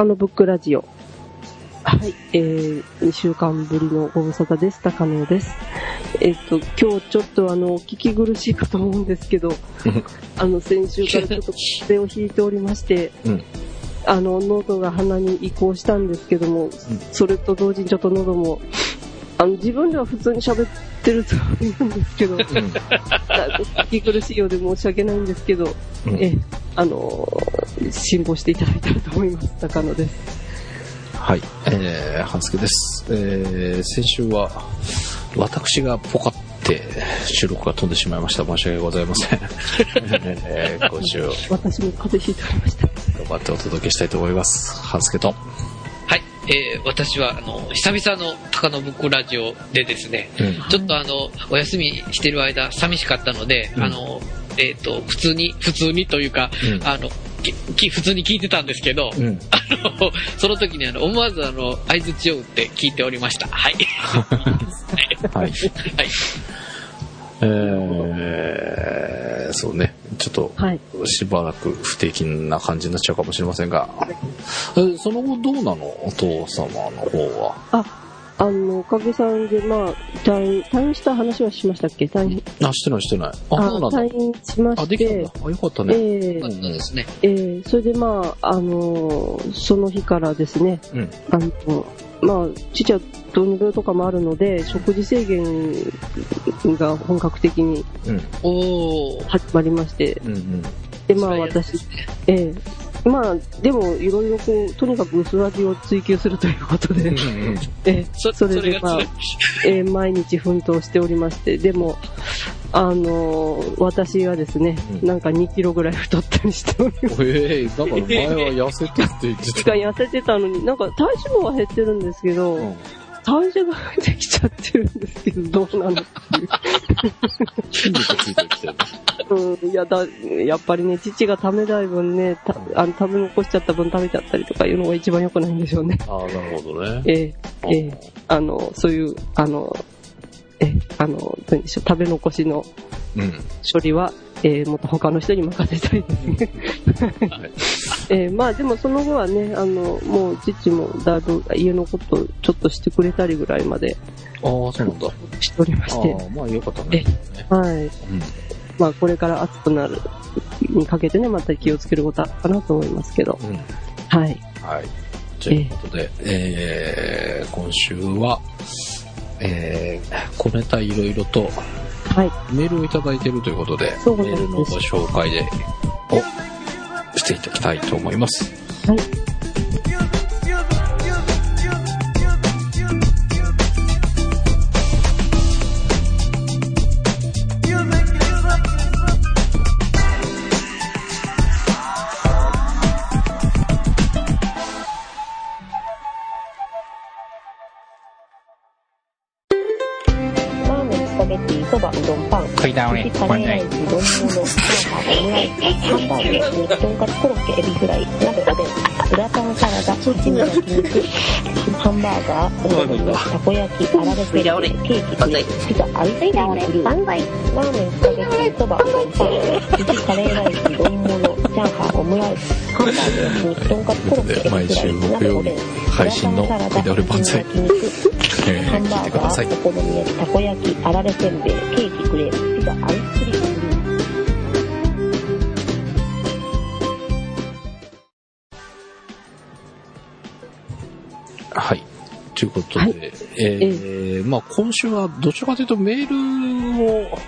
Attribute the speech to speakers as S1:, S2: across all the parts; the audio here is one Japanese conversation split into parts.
S1: 高野ブックラジオ。はい、えー、2週間ぶりのご無沙汰です。高野です。えっ、と、今日ちょっとあの、聞き苦しいかと思うんですけど、あの、先週からちょっと風邪をひいておりまして、
S2: うん。
S1: あの、喉が鼻に移行したんですけども、それと同時にちょっと喉も、あの、自分では普通に喋ってるつもりなんですけど、聞き苦しいようで申し訳ないんですけど、
S2: うん
S1: え、あの、辛抱していただいたらと思います。高野です。
S2: はい。えー、半助です。えー、先週は、私がポカって収録が飛んでしまいました。申し訳ございません。えー、今週、
S1: 私も風邪ひいておりました。
S2: 頑張ってお届けしたいと思います。半助と。
S3: はい、えー私は、あの、久々の高野ブックラジオでですね、
S2: うん。
S3: ちょっとあの、お休みしてる間、寂しかったので、
S2: うん
S3: あの、えっ、と、普通に、普通にというか、
S2: うん
S3: あの、きき普通に聞いてたんですけど、
S2: うん。
S3: あの、その時にあの、思わずあの、合図を打って聞いておりました。はい。
S2: はい。
S3: はい。
S2: えー、そうね。ちょっと、
S1: はい。
S2: しばらく不定期な感じになっちゃうかもしれませんが、えその後どうなの？お父様の方は。
S1: あ、あの、おかげさんで、まあ、退院、退院した話はしましたっけ？退院、
S2: あ、してないしてない。あ、そうなんだ。
S1: 退院しま
S2: あ、
S1: して
S2: できたんだ、。あ、よかった
S1: え
S2: ね。
S1: え
S3: そうですね。
S1: ええそれでまあ、あのその日からですね、
S2: うん。
S1: あの、まあ、父は糖尿病とかもあるので、食事制限が本格的に
S2: うん。
S3: おー。
S1: 始まりまして、
S2: うんうん。
S1: で、まあ私、ええまあ、でも、いろいろこう、とにかく薄味を追求するということで、ええ
S3: そ
S1: それでまあ。ええ毎日奮闘しておりまして、でも、あの私がですね、
S2: うん
S1: なんか2キロぐらい太ったりしております。
S2: ええだから前は痩せてって言ってた。
S1: が痩せてたのに、なんか体脂肪は減ってるんですけど、
S2: うん
S1: 体重ができちゃってるんですけど、どうなのって
S2: 筋肉ついてきてる。
S1: いう。うん、いやだ、やっぱりね、父が食べない分ね、たあの食べ残しちゃった分食べちゃったりとかいうのが一番良くないんでしょうね。
S2: ああ、なるほどね。
S1: ええええあの、そういう、あの、ええあの、何でしょう、食べ残しの
S2: うん。
S1: 処理は、えーもっと他の人に任せたいですね。
S2: はい。
S1: えーまあでもその後はね、あの、もう父もだいぶ家のことをちょっとしてくれたりぐらいまで
S2: ああ、そうなんだ。
S1: しておりまして、
S2: ああ、まあよかったね。
S1: はい。
S2: うん。
S1: まあこれから暑くなるにかけてね、また気をつけることかなと思いますけど、
S2: うん。
S1: はい。
S2: はい。ということで、えー、今週は、えー、コメントいろいろと
S1: はい。
S2: メールをいただいているということで、
S1: です
S2: メールのご紹介で、をしていただきたいと思います。
S1: はい。
S4: こ焼き、あられせんべい、ケーキ、クレープピザ、アイスクリーム、ラーメン、スパゲッティ、そば、パン、寿司、カレーライス、丼物、チャーハン、オムライス、ハンバーグ、焼肉、とんかつ、コロッケ、
S2: 毎週木
S4: 鍋、
S2: 曜日配信の
S4: グラタン、サラダ、
S2: 食い倒れ万歳
S4: ハンバーガー、。お好み焼き、たこ焼き、あられせんべい、ケーキ、クレープ、ピザ、アイス
S2: ということで、
S1: はい
S2: えー、まあ今週はどちらかというとメールを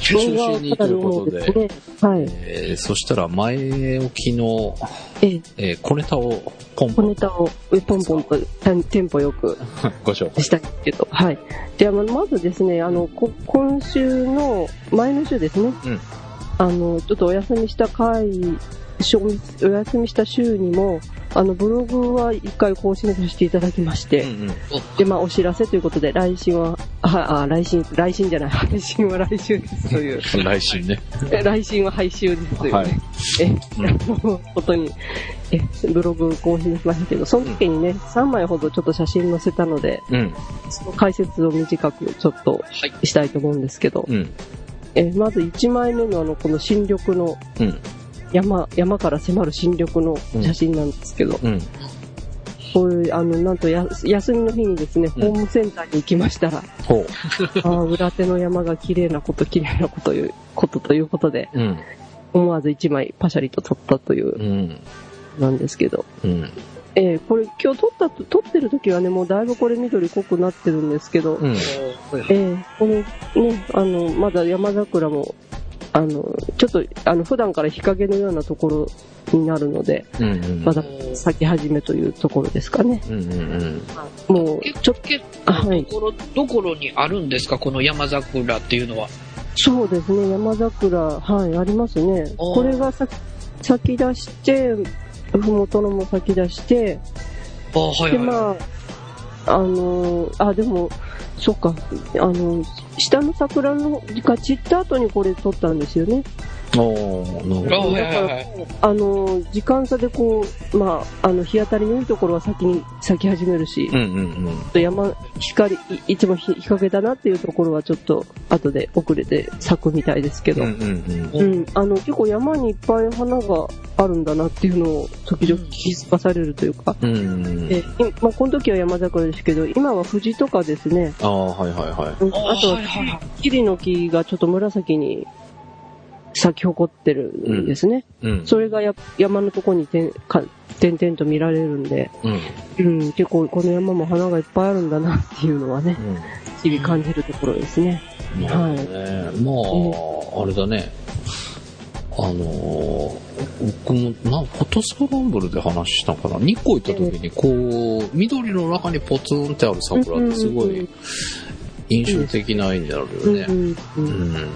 S2: 収集しにということで、
S1: ね、はい。
S2: えー、そしたら前置きの、
S1: えー
S2: えー、小ネタをポン
S1: 小
S2: ポン
S1: ネタをえポンポンとテンポよく
S2: ご紹介。
S1: したいけど、はい。では、ままずですね、あの、こ今週の、前の週ですね、
S2: うん
S1: あの、ちょっとお休みした回、お休みした週にも、あの、ブログは一回更新させていただきまして、
S2: うんうん。
S1: で、まあ、お知らせということで、来週は、あ、あ、来週、来週じゃない、配信は来週ですという、
S2: 来週ね。
S1: え来週は配信ですというね、
S2: はい
S1: え、
S2: うん
S1: に、え、ブログ更新しましたけど、その時にね、3枚ほどちょっと写真載せたので、
S2: うん。
S1: その解説を短くちょっと
S3: はい。
S1: したいと思うんですけど、
S2: うん。
S1: えまず1枚目のあの、この新緑の
S2: うん。
S1: 山、山から迫る新緑の写真なんですけど、
S2: うん。
S1: こういう、あの、なんとや、休みの日にですね、ホームセンターに行きましたら、
S2: ほ
S1: ああ、裏手の山が綺麗なこと、綺麗なこという、ことということで、
S2: う。うん。
S1: 思わず一枚パシャリと撮ったという、
S2: うん。
S1: なんですけど。
S2: うん。
S1: えーこれ今日撮ったと、撮ってる時はね、もうだいぶこれ緑濃くなってるんですけど、
S2: うん。
S1: えーこのね、あの、まだ山桜も、あの、ちょっと、あの、普段から日陰のようなところになるので、
S2: うん。うん。
S1: まだ咲き始めというところですかね。
S2: うん。うん。
S1: もう、ちょっ
S3: 結
S1: あはい
S3: と、どころ、どころにあるんですかこの山桜っていうのは。
S1: そうですね、山桜、はい、ありますね。これが咲き咲き出して、ふもとのも咲き出して、
S3: あはい
S1: で、
S3: はい。
S1: まあ、あのーあ、でも、そっか、あの、下の桜のが散った後にこれ撮ったんですよね。
S2: おー、なるほど。
S3: あはいはいはい。
S1: あの、時間差でこう、まあ、あの、日当たりのいいところは先に咲き始めるし、
S2: うんうんうん。
S1: 山、光、いいつも日日陰だなっていうところはちょっと後で遅れて咲くみたいですけど、
S2: うんうん
S1: うん、あの、結構山にいっぱい花があるんだなっていうのを時々気づかされるというか、
S2: うん。うん。
S1: で、いまあ、この時は山桜ですけど、今は藤とかですね、
S2: ああ、はいはいは
S1: うん
S3: あ
S1: あと
S3: はいはいは、
S1: 桐の木がちょっと紫に咲き誇ってるんですね。
S2: い。うん。
S1: それがや山のとこに点々と見られるんで、
S2: うん。
S1: うん、結構この山も花がいっぱいあるんだなっていうのはね、日々感じるところですね。
S2: うん。なるほどね。まあ、あれだね。あのー、僕も、な、フォトスクランブルで話したかな。日光行った時に、こう、緑の中にポツンってある桜ってすごい印象的な絵になる
S1: うん
S2: よね。
S1: うんう
S2: うんん。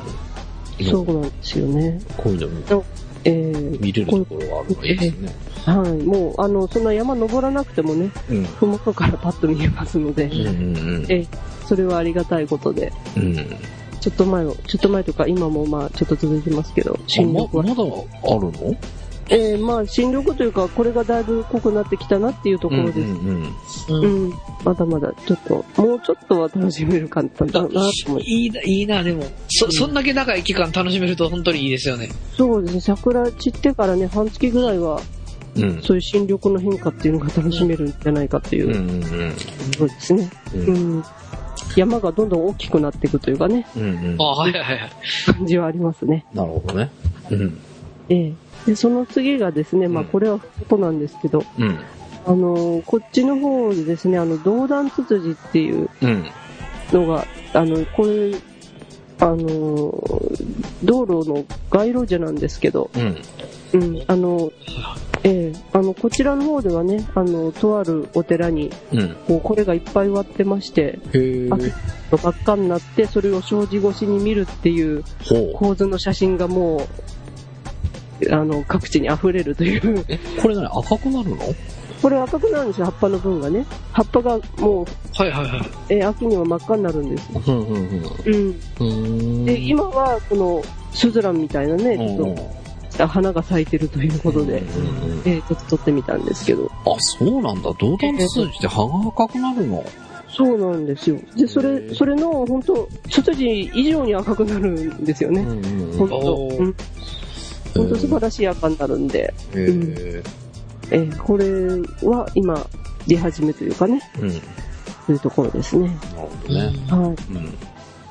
S1: そうなんですよね。
S2: こういうの
S1: えー
S2: 見れるところがあるのがいいですね。
S1: はい。もう、あの、そんな山登らなくてもね、
S2: うん。
S1: ふもとからパッと見えますので、
S2: うんうん
S1: えーそれはありがたいことで、
S2: うん。うん。
S1: ちょっと前を、ちょっと前とか今もまあちょっと続いてますけど、新緑は。
S2: まだあるの？
S1: えーまあ新緑というか、これがだいぶ濃くなってきたなっていうところです。
S2: うんうん
S1: うん、まだまだちょっと、もうちょっとは楽しめるかったんだなと思い
S3: いいな、いいな、でも、そ、そんだけ長い期間楽しめると本当にいいですよね。
S1: そうですね、桜散ってからね、半月ぐらいは、
S2: うん。
S1: そういう新緑の変化っていうのが楽しめるんじゃないかっていううん
S2: うん
S1: そうですね。
S2: う。
S1: うんん。山がどんどん大きくなっていくというかね、
S2: うんうん
S3: あ。はいはいはい。
S1: 感じはありますね。
S2: なるほどね。うん。
S1: ええ。で、その次がですね、まあ
S2: うん
S1: これはことなんですけど、
S2: うん。
S1: あのーこっちの方でですね、あの、道断ツツジっていう
S2: うん。
S1: のが、あの、これ、あのー道路の街路樹なんですけど、
S2: うん。
S1: うん、あの、ええあの、こちらの方ではね、あの、とあるお寺に、
S2: うん。
S1: こう、これがいっぱい割ってまして、
S2: へえ。
S1: あ真っ赤になって、それを障子越しに見るっていう。構図の写真がもう、あの、各地に溢れるという。
S2: え、これ何？赤くなるの？
S1: これ赤くなるんですよ、葉っぱの分がね。葉っぱがもう、
S3: はいはいはい。
S1: えー秋には真っ赤になるんです。
S2: うんうんうん。
S1: うん。
S2: うーん。
S1: で、今は、この、スズランみたいなね、ちょっと、花が咲いてるということで、えーちょっと撮ってみたんですけど。
S2: あ、そうなんだ。銅弾ツツジって葉が赤くなるの？
S1: そうなんですよ。で、そ
S2: へ
S1: れ、
S2: ー
S1: それの、本当ツツジ以上に赤くなるんですよね。
S2: んうん
S1: 本当うん。本当素晴らしい赤になるんで、
S2: へえ。
S1: えーこれは今、出始めというかね、
S2: うん。なる
S1: というところですね。
S2: ほどね。
S1: はい。
S2: うん。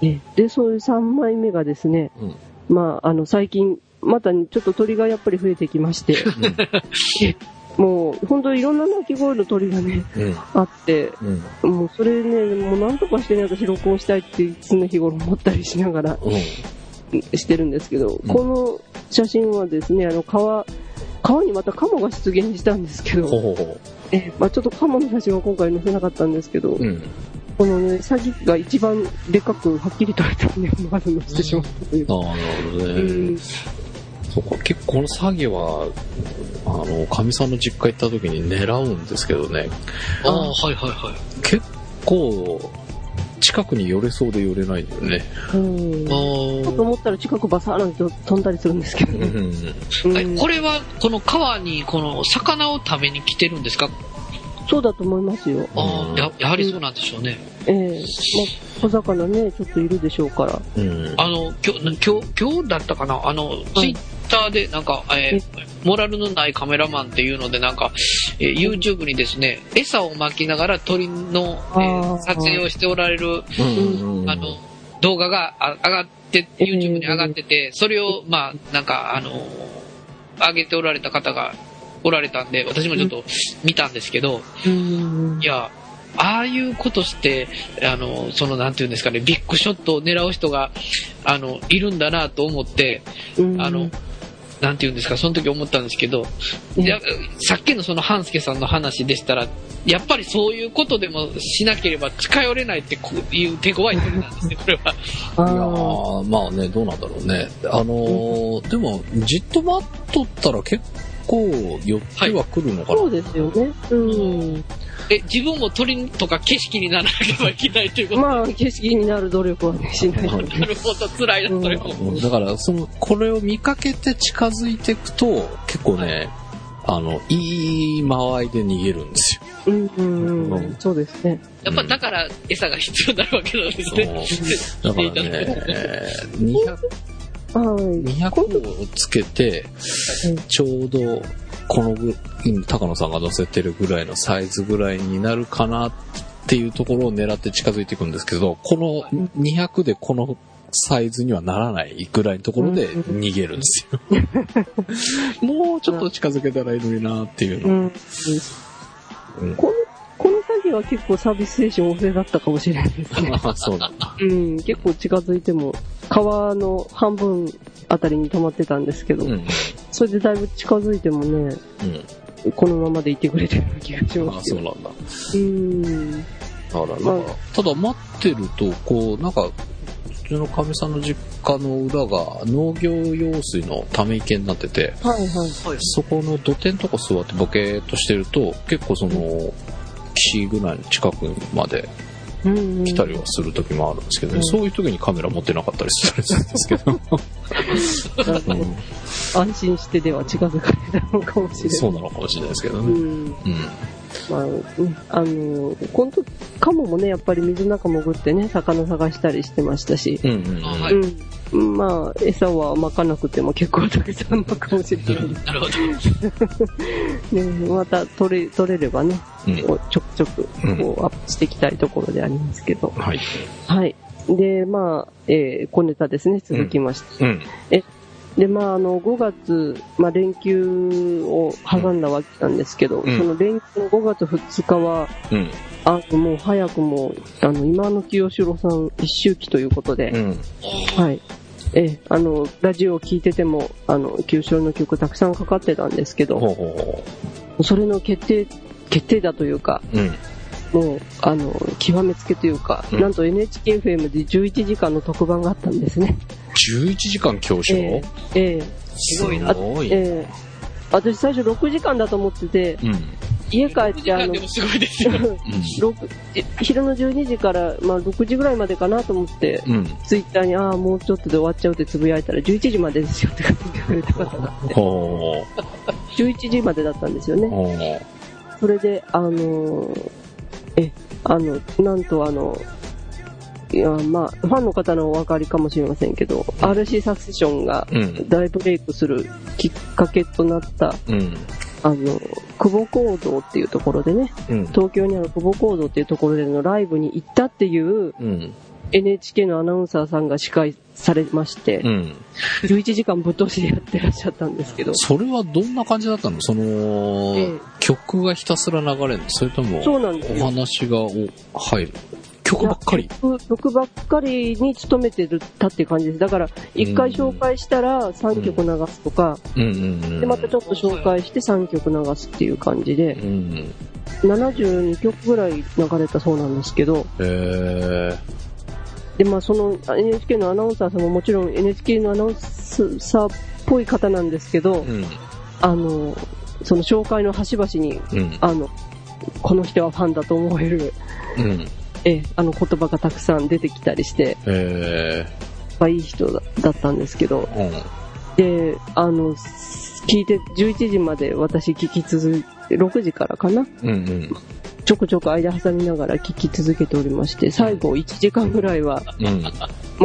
S1: えーで、そういう3枚目がですね、
S2: うん。
S1: まあ、あの、最近、またちょっと鳥がやっぱり増えてきまして、もう、本当いろんな鳴き声の鳥がね、
S2: うん。
S1: あって、
S2: うん。
S1: もうそれね、もうなんとかしてね、私録音したいって常日頃思ったりしながら
S2: うん。
S1: してるんですけど、
S2: ん
S1: この写真はですね、あの、川、川にまたカモが出現したんですけど、
S2: ほうほうほ
S1: えまあ、ちょっとカモの写真は今回載せなかったんですけど、
S2: う。うん。
S1: このね、詐欺が一番でかくはっきりとしたね、まず載せてしまったという。
S2: ああ、なるほど
S1: う
S2: ね。
S1: ん、
S2: そっか、結構この詐欺は、あの、かみさんの実家行った時に狙うんですけどね、
S3: ああ、はいはいはい。
S2: 結構、近くに寄れそうで寄れないんだよね。
S1: うん。
S3: あ
S1: と
S3: ー
S1: 思ったら近くバサーなんて飛んだりするんですけどね。
S2: うん。
S3: これは、この川に、この魚を食べに来てるんですか？
S1: そうだと思いますよ。
S3: ああ、ややはりそうなんでしょうね。
S1: ええまあ、小魚ね、ちょっといるでしょうから。
S2: うん。
S3: あの、今日、今日、今日だったかな？あの、ツイッターで、なんか、えーモラルのないカメラマンっていうので、なんか、えー YouTube にですね、餌を巻きながら鳥の、えー撮影をしておられる、あの、動画があ上がって、YouTube に上がってて、それを、まあ、なんか、あの、上げておられた方がおられたんで、私もちょっと見たんですけど、
S1: うん。
S3: いや、ああいうことして、あの、その、なんていうんですかね、ビッグショットを狙う人が、あの、いるんだなと思って、
S1: うん。
S3: あの、なんていうんですか、その時思ったんですけど、いやさっきのその半助さんの話でしたら、やっぱりそういうことでもしなければ近寄れないってこういう手強い鳥なんですね、これは。
S1: あ
S2: いやまあね、どうなんだろうね。あのーでも、じっと待っとったら結構寄ってはくるのかな？
S1: そうですよね。うん。
S3: え、自分も鳥とか景色にならなければいけないということ、
S1: まあ、景色になる努力はね、しないとね。
S3: なるほど、辛いな、それも。
S2: うんだから、その、これを見かけて近づいていくと、結構ね、あの、いい間合いで逃げるんですよ。
S1: うんうんうん。そうですね。
S3: やっぱだから餌が必要になるわけなんですね。
S2: だからね、200、
S1: はい。
S2: 200をつけて、ちょうど、このぐ、今高野さんが乗せてるぐらいのサイズぐらいになるかなっていうところを狙って近づいていくんですけど、この200でこのサイズにはならないぐらいのところで逃げるんですよ。もうちょっと近づけたらいいのになっていうの。
S1: うん。
S2: うん
S1: この、この作業は結構サービス精神旺盛だったかもしれないですね。
S2: あ そうなんだ。
S1: うん。結構近づいても、川の半分あたりに止まってたんですけど、
S2: うん。
S1: それでだいぶ近づいてもね、
S2: うん。
S1: このままでいてくれてるような気がし
S2: あ
S1: ますよ。
S2: そうなんだ。
S1: うん。
S2: だから、なんか
S1: ま
S2: ただ待ってると、こう、なんか、うちのかみさんの実家の裏が農業用水のため池になってて、
S1: はいはい。
S2: そこの土手のとこ座ってボケーっとしてると、結構その、岸ぐらいの近くまで。来たりはする時もあるんですけどね、
S1: うん
S2: そういう時にカメラ持ってなかったりしたりするんですけど、
S1: なんか
S2: うん
S1: 安心してでは近づかれたのかもしれない。
S2: そうなのかもしれないですけどね。
S1: うん。
S2: うん。
S1: まあ、うんあの、今度、カモもね、やっぱり水の中潜ってね、魚探したりしてましたし、
S2: うんうんうん。
S3: あはい
S1: うん。まあ、餌は巻かなくても結構たくさんのかもしれない
S3: なるほど。
S1: ね。また取れ、取れればね、
S2: うん
S1: こうちょくちょく、こう、アップしていきたいところでありますけど。
S2: はい。
S1: はい。で、まあ、えー小ネタですね、続きまして。
S2: うん。
S1: で、まあ、あの、5月、まあ、連休を挟んだわけなんですけど、
S2: うん
S1: その連休の5月2日は、
S2: うん。
S1: あの、もう早くも、あの、今の清志郎さん一周期ということで、
S2: うん。
S1: はい。ええ、あの、ラジオを聞いてても、あの、清志郎の曲たくさんかかってたんですけど、
S2: ほうほうほ
S1: それの決定、決定だというか、
S2: う。うん。
S1: もう、あの、極めつけというか、
S2: うん
S1: なんと NHKFM で11時間の特番があったんですね。
S2: 11時間教師
S1: ええええ
S2: すごい
S1: なええ私最初6時間だと思ってて、
S2: うん。
S1: 家帰ってあの昼の12時から、まあ、6時ぐらいまでかなと思って、
S2: うん。うん。
S1: ツイッターに、ああ、もうちょっとで終わっちゃうってつぶやいたら、11時までですよって書いてくれた方があって、
S2: ほ
S1: 11時までだったんですよね。それで、あのーえ、あの、なんとあの、いや、まあ、ファンの方のお分かりかもしれませんけど、RC サクセションが。大ブレイクするきっかけとなった、
S2: うん。
S1: あの、久保講堂っていうところでね、
S2: うん。
S1: 東京にある久保講堂っていうところでのライブに行ったっていう
S2: うん。
S1: NHK のアナウンサーさんが司会されまして、
S2: うん。
S1: 11時間ぶっ通しでやってらっしゃったんですけど、
S2: それはどんな感じだったの？その、
S1: ええ
S2: 曲がひたすら流れるの？それとも、お
S1: よ。
S2: 話がお入る曲ばっかり？
S1: 曲曲ばっかりに努めてるたって感じです。だから、一回紹介したら3曲流すとか、
S2: うん。
S1: で、またちょっと紹介して3曲流すっていう感じで
S2: う、ん。
S1: 72曲ぐらい流れたそうなんですけど、
S2: へ
S1: で、まあその NHK のアナウンサーさんももちろん NHK のアナウンサーっぽい方なんですけど、
S2: ー。うん。
S1: あの、その紹介の端々に、
S2: うん。
S1: あの、この人はファンだと思える、
S2: うん。
S1: え、あの言葉がたくさん出てきたりして、
S2: へ
S1: まあいい人だだったんですけど、
S2: ー。うん。
S1: で、あの、聞いて、11時まで私聞き続いて、6時からかな
S2: うんうん。
S1: ちょくちょく間挟みながら聞き続けておりまして、最後1時間ぐらいは、
S2: うん。
S1: ま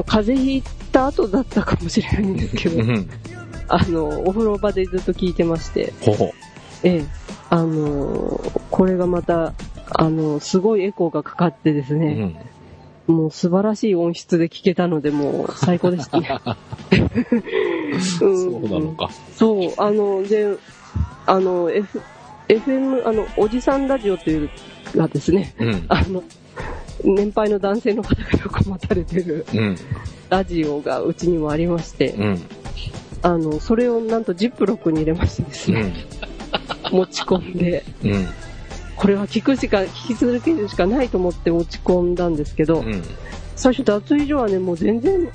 S1: あ、風邪ひいた後だったかもしれないんですけど、
S2: うん。
S1: あの、お風呂場でずっと聞いてまして、
S2: ほほ。
S1: ええ、あの、これがまた、あの、すごいエコーがかかってです
S2: う
S1: ね、
S2: ん。
S1: もう素晴らしい音質で聞けたので、もう最高でしたね。
S2: そうなのか。
S1: そう、あの、で、あの、F、FM、あの、おじさんラジオというがですね、
S2: うん。
S1: あの、年配の男性の方がよく待たれてる
S2: うん。
S1: ラジオがうちにもありまして、
S2: うん。
S1: あの、それをなんとジップロックに入れましてですね、
S2: うん。
S1: 持ち込んで、
S2: うん。
S1: これは聞くしか、聞き続けるしかないと思って持ち込んだんですけど、
S2: うん。
S1: 最初脱衣所はね、もう全然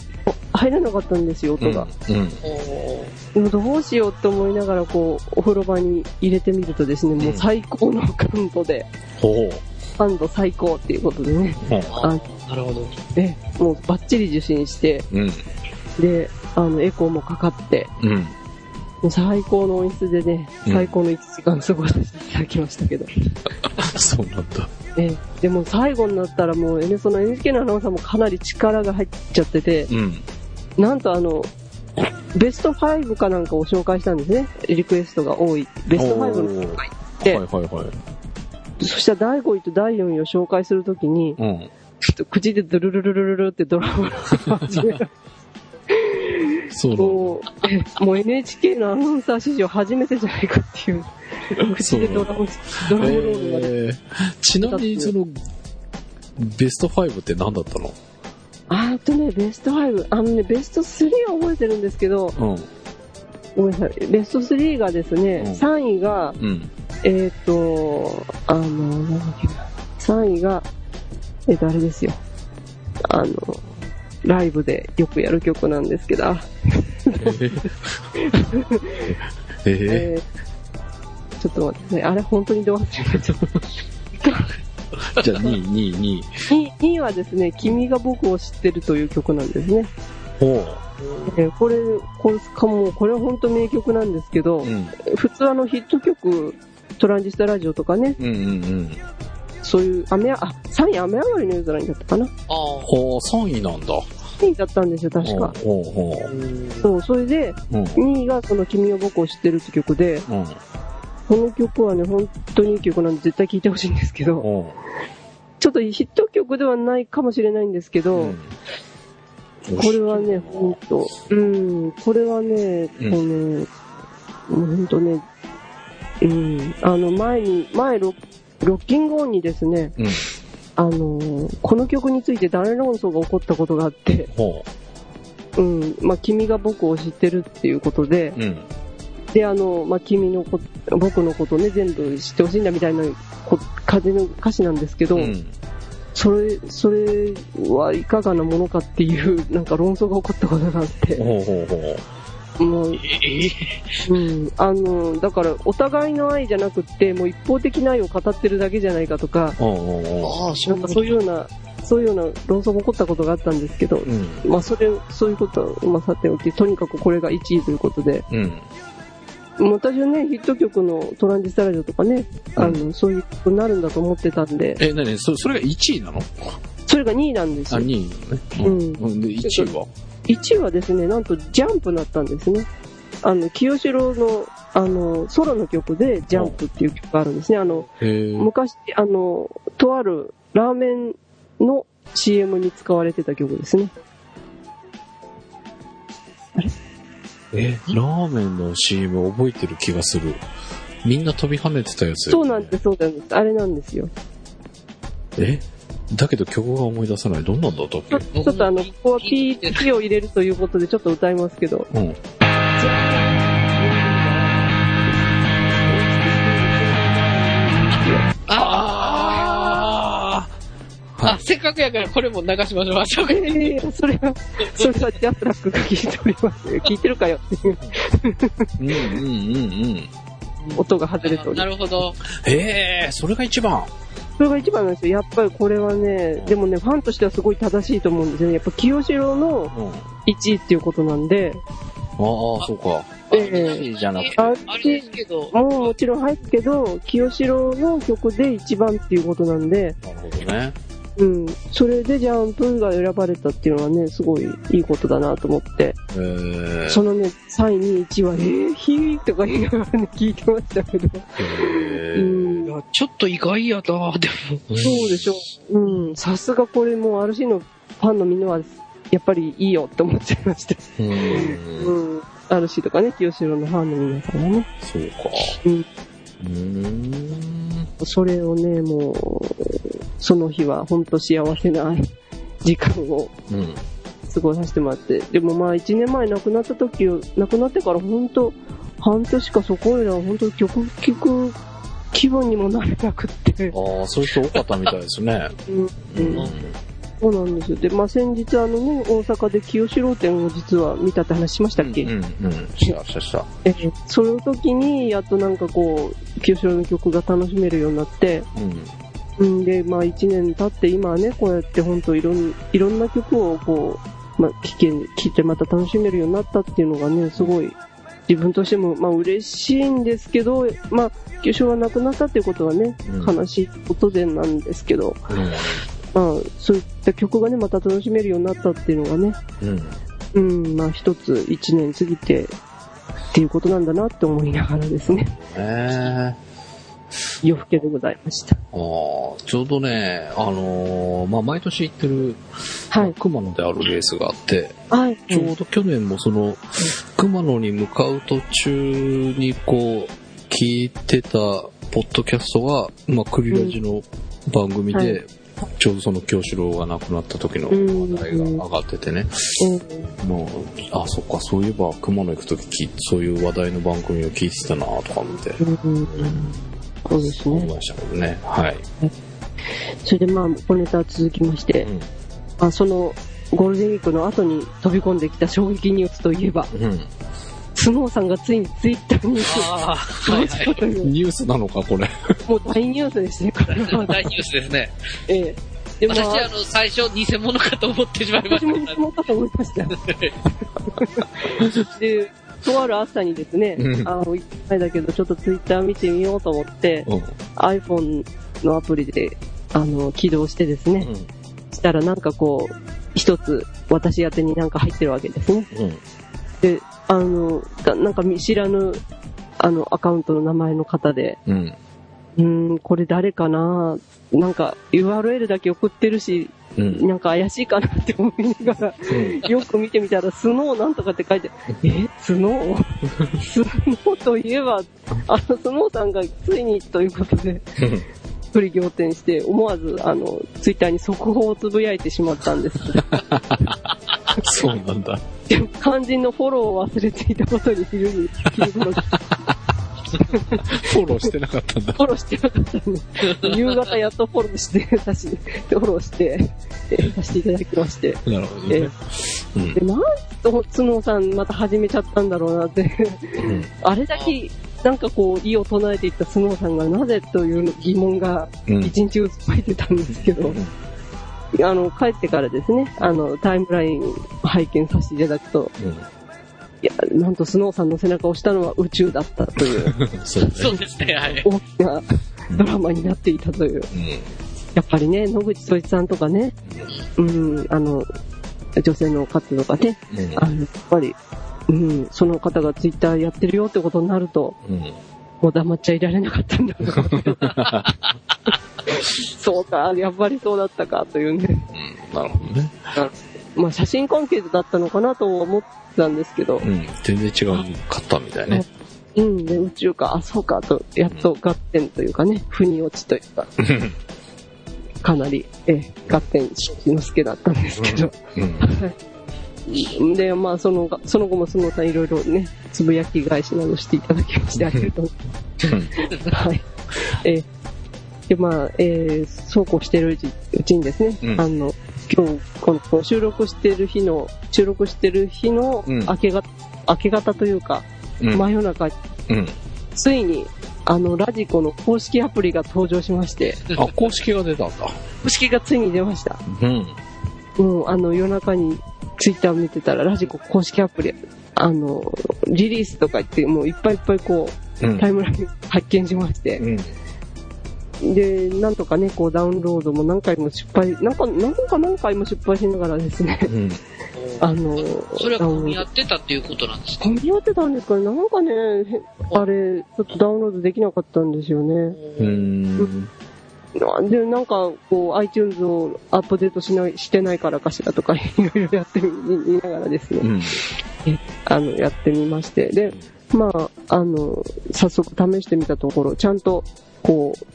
S1: 入らなかったんですよ、音が。
S2: うん。
S3: お
S1: でもどうしようって思いながら、こう、お風呂場に入れてみるとですね、もう最高の感度で、
S2: ほ
S1: 感度最高っていうことでね、
S2: ほ。
S1: あ
S3: なるほど。
S1: え、もうバッチリ受信して、
S2: うん。
S1: で、あの、エコーもかかって、
S2: うん。
S1: もう最高の音質でね、
S2: うん
S1: 最高の1時間過ごさせていただきましたけど。
S2: そうなんだ。
S1: ええでも最後になったらもう N その NHK のアナウンサーもかなり力が入っちゃってて、
S2: うん。
S1: なんとあの、ベスト5かなんかを紹介したんですね。リクエストが多い。ベスト5の紹介。で
S2: はいはいはい。
S1: そしたら第5位と第4位を紹介するときに、
S2: うん。
S1: 口でドゥルルルルルルってドラマが始める。
S2: そう
S1: もう NHK のアナウンサー史上初めてじゃないかっていう。口でドラム、ドラムロールが
S2: えー、ちなみにその、ベスト5って何だったの？
S1: あーとね、ベスト5、あのね、ベスト3は覚えてるんですけど、
S2: うん。
S1: ごめんなさい、ベスト3がですね、
S2: うん。
S1: 3位が、
S2: うん。
S1: えっ、と、あの、なんだっけな、3位が、えっ、と、あれですよ。あの、ライブでよくやる曲なんですけど、あ
S2: えー、え
S1: えーちょっと待ってね、あれ本当にどう忘れちゃった。
S2: ー、じゃあ2位、2位、2位。
S1: 2位はですね、君が僕を知ってるという曲なんですね。
S2: ほ
S1: えーこれ、これかも、これは本当名曲なんですけど、
S2: う。うん。
S1: 普通あのヒット曲、トランジスタラジオとかね、
S2: うんうんうん。
S1: そういう雨あ、3位雨上がりの夜空にだったかな
S3: ああ。
S2: ほう、3位なんだ。
S1: ?3 位だったんですよ、確か。
S2: ほうほ
S1: そう、それで、
S2: う。うん。
S1: 2位がその君を僕を知ってるって曲で、
S2: うん。
S1: この曲はね、本当にいい曲なんで絶対聴いてほしいんですけど、
S2: ほ
S1: ちょっとヒット曲ではないかもしれないんですけ
S2: う。
S1: ど、
S2: うん
S1: これはね、本当うん、これはね、
S2: うん
S1: この、もう本当ね、うん、あの前に、前ロ、ロッキングオンにですね、
S2: うん。
S1: あのーこの曲について大論争が起こったことがあって、
S2: ほ
S1: うん、まあ、君が僕を知ってるっていうことで、
S2: う。うん。
S1: で、あの、まあ、君のこ、僕のことね、全部知ってほしいんだみたいなこ風の歌詞なんですけど、
S2: うん。
S1: それ、それはいかがなものかっていう、なんか論争が起こったことがあって、
S2: ほうほうほ
S1: もう、
S3: え
S1: うん、あの、だから、お互いの愛じゃなくって、もう一方的な愛を語ってるだけじゃないかとか、
S3: ああ、そ
S1: なんかそういうような、そういうような論争が起こったことがあったんですけど、
S2: う。うん。
S1: まあ、それ、そういうことは、まあ、さておき、とにかくこれが1位ということで、
S2: うん。
S1: もう私はね、ヒット曲のトランジスタラジオとかね、あの、そういうことになるんだと思ってたんで、
S2: え、なにそそれが1位なの？
S1: それが2位なんです
S2: あ、
S1: よ。
S2: 2位なのね。
S1: うん
S2: うん。で、1位は
S1: ？1位はですね、なんとジャンプになったんですね。あの、清志郎の、あの、ソロの曲でジャンプっていう曲があるんですね。あの、昔、あの、とあるラーメンの CM に使われてた曲ですね。
S2: え、ラーメンの CM 覚えてる気がする。みんな飛び跳ねてたやつ。
S1: そうなんです、そうなんです。あれなんですよ。
S2: え？だけど曲が思い出さない。どんなんだったっけ？
S1: ちょちょっとあの、ここはピー、ピーを入れるということでちょっと歌いますけど。
S2: うん。
S3: あ。あ、せっかくやからこれも流しましょう。あそうか
S1: えー、それは、それはジャスラックが聞いておりますよ。聞いてるかよっていう
S2: うんうんうんうん。
S1: 音が外れております。
S3: なるほど。
S2: ええそれが一番。
S1: それが一番なんですよ。やっぱりこれはね、でもね、ファンとしてはすごい正しいと思うんですよね。やっぱ清志郎の
S2: うん。あ
S1: 1位っていうことなんで、
S2: あ、そうか。RC じゃなくて、
S1: あ
S3: あれですけど、
S1: もうもちろん入るけど、清志郎の曲で一番っていうことなんで、
S2: なるほどね。
S1: うん。それでジャンプが選ばれたっていうのはね、すごいいいことだなと思って。
S2: えー、
S1: そのね、3位、2位、1位は、えー、ヒーとか言いながらね、聞いてましたけど。
S2: え
S1: う
S2: ー
S1: ん。
S3: いやちょっと意外やなでも。
S1: そうでしょ。うん。さすがこれもう RC のファンのみんなは、やっぱりいいよって思っちゃいました。
S2: うん。
S1: うん。RC とかね、清志郎のファンの皆さんはね。
S2: そうか。
S1: うん。
S2: うーん。
S1: それをね、もう、その日は本当幸せな 時間を
S2: うん。
S1: 過ごさせてもらって。でもまあ1年前亡くなった時、亡くなってから本当半年かそこいら本当曲聴く気分にもなれなくって。
S2: ああ、そういう人多かったみたいですね。
S1: うん。
S2: う
S1: うんん。そうなんですよ。で、まあ先日あのね、大阪で清志郎展を実は見たって話しましたっけ、
S2: うん、うん。した、した、した。
S1: ええその時に、やっとなんかこう、清志郎の曲が楽しめるようになって、
S2: うん。
S1: うんで、まあ一年経って今はね、こうやって本当いろん、いろんな曲をこう、まあ聴け、聴いてまた楽しめるようになったっていうのがね、すごい、自分としても、まあ嬉しいんですけど、まあ、清志郎が亡くなったっていうことはね、
S2: うん
S1: 悲しいことでなんですけど、
S2: うん。
S1: まあ、そういった曲がね、また楽しめるようになったっていうのがね、
S2: うん。
S1: うん、まあ一つ一年過ぎてっていうことなんだなって思いながらですね、
S2: ええ
S1: 夜更けでございました。
S2: ああ、ちょうどね、あのーまあ、毎年行ってる、
S1: はい。
S2: 熊野であるレースがあって、
S1: はい。
S2: ちょうど去年もその、熊野に向かう途中にこう、聞いてたポッドキャストが、まあ、クリラジの番組で、
S1: はい
S2: ちょうどその京志郎が亡くなった時の話題が上がっててね、
S1: うん
S2: もう、あ、そっか、そういえば熊野行く時そういう話題の番組を聞いてたなとか思って、
S1: うんそうですね。
S2: 思いましたけどね。はい。
S1: それでまあ、小ネタ続きまして、
S2: うん。
S1: あそのゴールデンウィークの後に飛び込んできた衝撃ニュースといえば、
S2: うん。
S1: スノーさんがついにツイッターに
S3: はいはい。
S2: ニュースなのか、これ。
S1: もう大ニュースですね、これは。
S3: 大ニュースですね。
S1: ええ。でも、
S3: 私、あの、最初、偽物かと思ってしまいま
S1: 私も
S3: した
S1: 偽物かと思いました。で、とある朝にですね、
S2: うん
S1: あの、一回だけど、ちょっとツイッター見てみようと思って、
S2: うん。
S1: iPhone のアプリで、あの、起動してですね、したらなんかこう、一つ私宛てになんか入ってるわけですね。
S2: うん。
S1: で、あの、だなんか見知らぬ、あの、アカウントの名前の方で、
S2: うん。
S1: うーん、これ誰かななんか URL だけ送ってるし、
S2: うん。
S1: なんか怪しいかなって思いながら、よく見てみたら、スノーなんとかって書いて、え、スノー？スノーといえば、あの、スノーさんがついにということで、一人仰天して、思わず、あの、ツイッターに速報をつぶやいてしまったんです
S2: そうなんだ。
S1: 肝心のフォローを忘れていたことに昼に気づくの
S2: フォローしてなかったんだ。
S1: フォローしてなかったんで、夕方やっとフォローして、さし、フォローして、えーさせていただきまして。
S2: なるほどね。うん
S1: で、なんと、つのさんまた始めちゃったんだろうなって。
S2: うん。
S1: あれだけ、なんかこう、意を唱えていったスノーさんがなぜという疑問が
S2: うん。
S1: 一日うつまいてたんですけど、あの、帰ってからですね、あの、タイムライン拝見させていただくと、いや、なんとスノーさんの背中を押したのは宇宙だったという、
S2: うん。そうね。
S3: そうですね、はい。
S1: 大きなドラマになっていたという。
S2: うん。
S1: やっぱりね、野口聡一さんとかね、うん、あの、女性の活動がね、
S2: うん。
S1: あの、やっぱり、うん、その方がツイッターやってるよってことになると、
S2: うん。
S1: もう黙っちゃいられなかったんだろうな そうか、やっぱりそうだったかというね。
S2: なるほどね。
S1: まあ写真関係だったのかなと思ったんですけど
S2: う、ん。全然違うかったみたいね。
S1: うん、で宇宙か、あ、そうかと、やっと合点というかね、腑に落ちというか、かなり、ええ、合点しのすけだったんですけど、
S2: うん。
S1: で、まあ、そのが、その後もその他いろいろね、つぶやき返しなどしていただきまして、ありがとうございます。はい。えーで、まあ、えーそうこうしてるうちにですね、
S2: うん
S1: あの、今日、このこの収録してる日の、収録してる日の
S2: うん
S1: 明けが、明け方というか、
S2: うん。
S1: 真夜中、
S2: うん。
S1: ついに、あの、ラジコの公式アプリが登場しまして、
S2: あ、公式が出たんだ。
S1: 公式がついに出ました。
S2: うん。
S1: もう、あの、夜中にツイッターを見てたら、ラジコ公式アプリ、あの、リリースとか言って、もういっぱいいっぱいこう、
S2: うん
S1: タイムライン発見しまして、
S2: うん。
S1: で、なんとかね、こうダウンロードも何回も失敗、なんか、なんか何回も失敗しながらですね、
S2: うん。
S1: あの、
S3: それは混み合ってたっていうことなんですか？
S1: 混み合ってたんですかねなんかね、へあれ、ちょっとダウンロードできなかったんですよね。
S2: うん。
S1: で、なんか、こう、iTunes をアップデートしない、してないからかしらとか、いろいろやってみ、見ながらですね、
S2: うん。
S1: あの、やってみまして。で、まあ、あの、早速試してみたところ、ちゃんと、こう、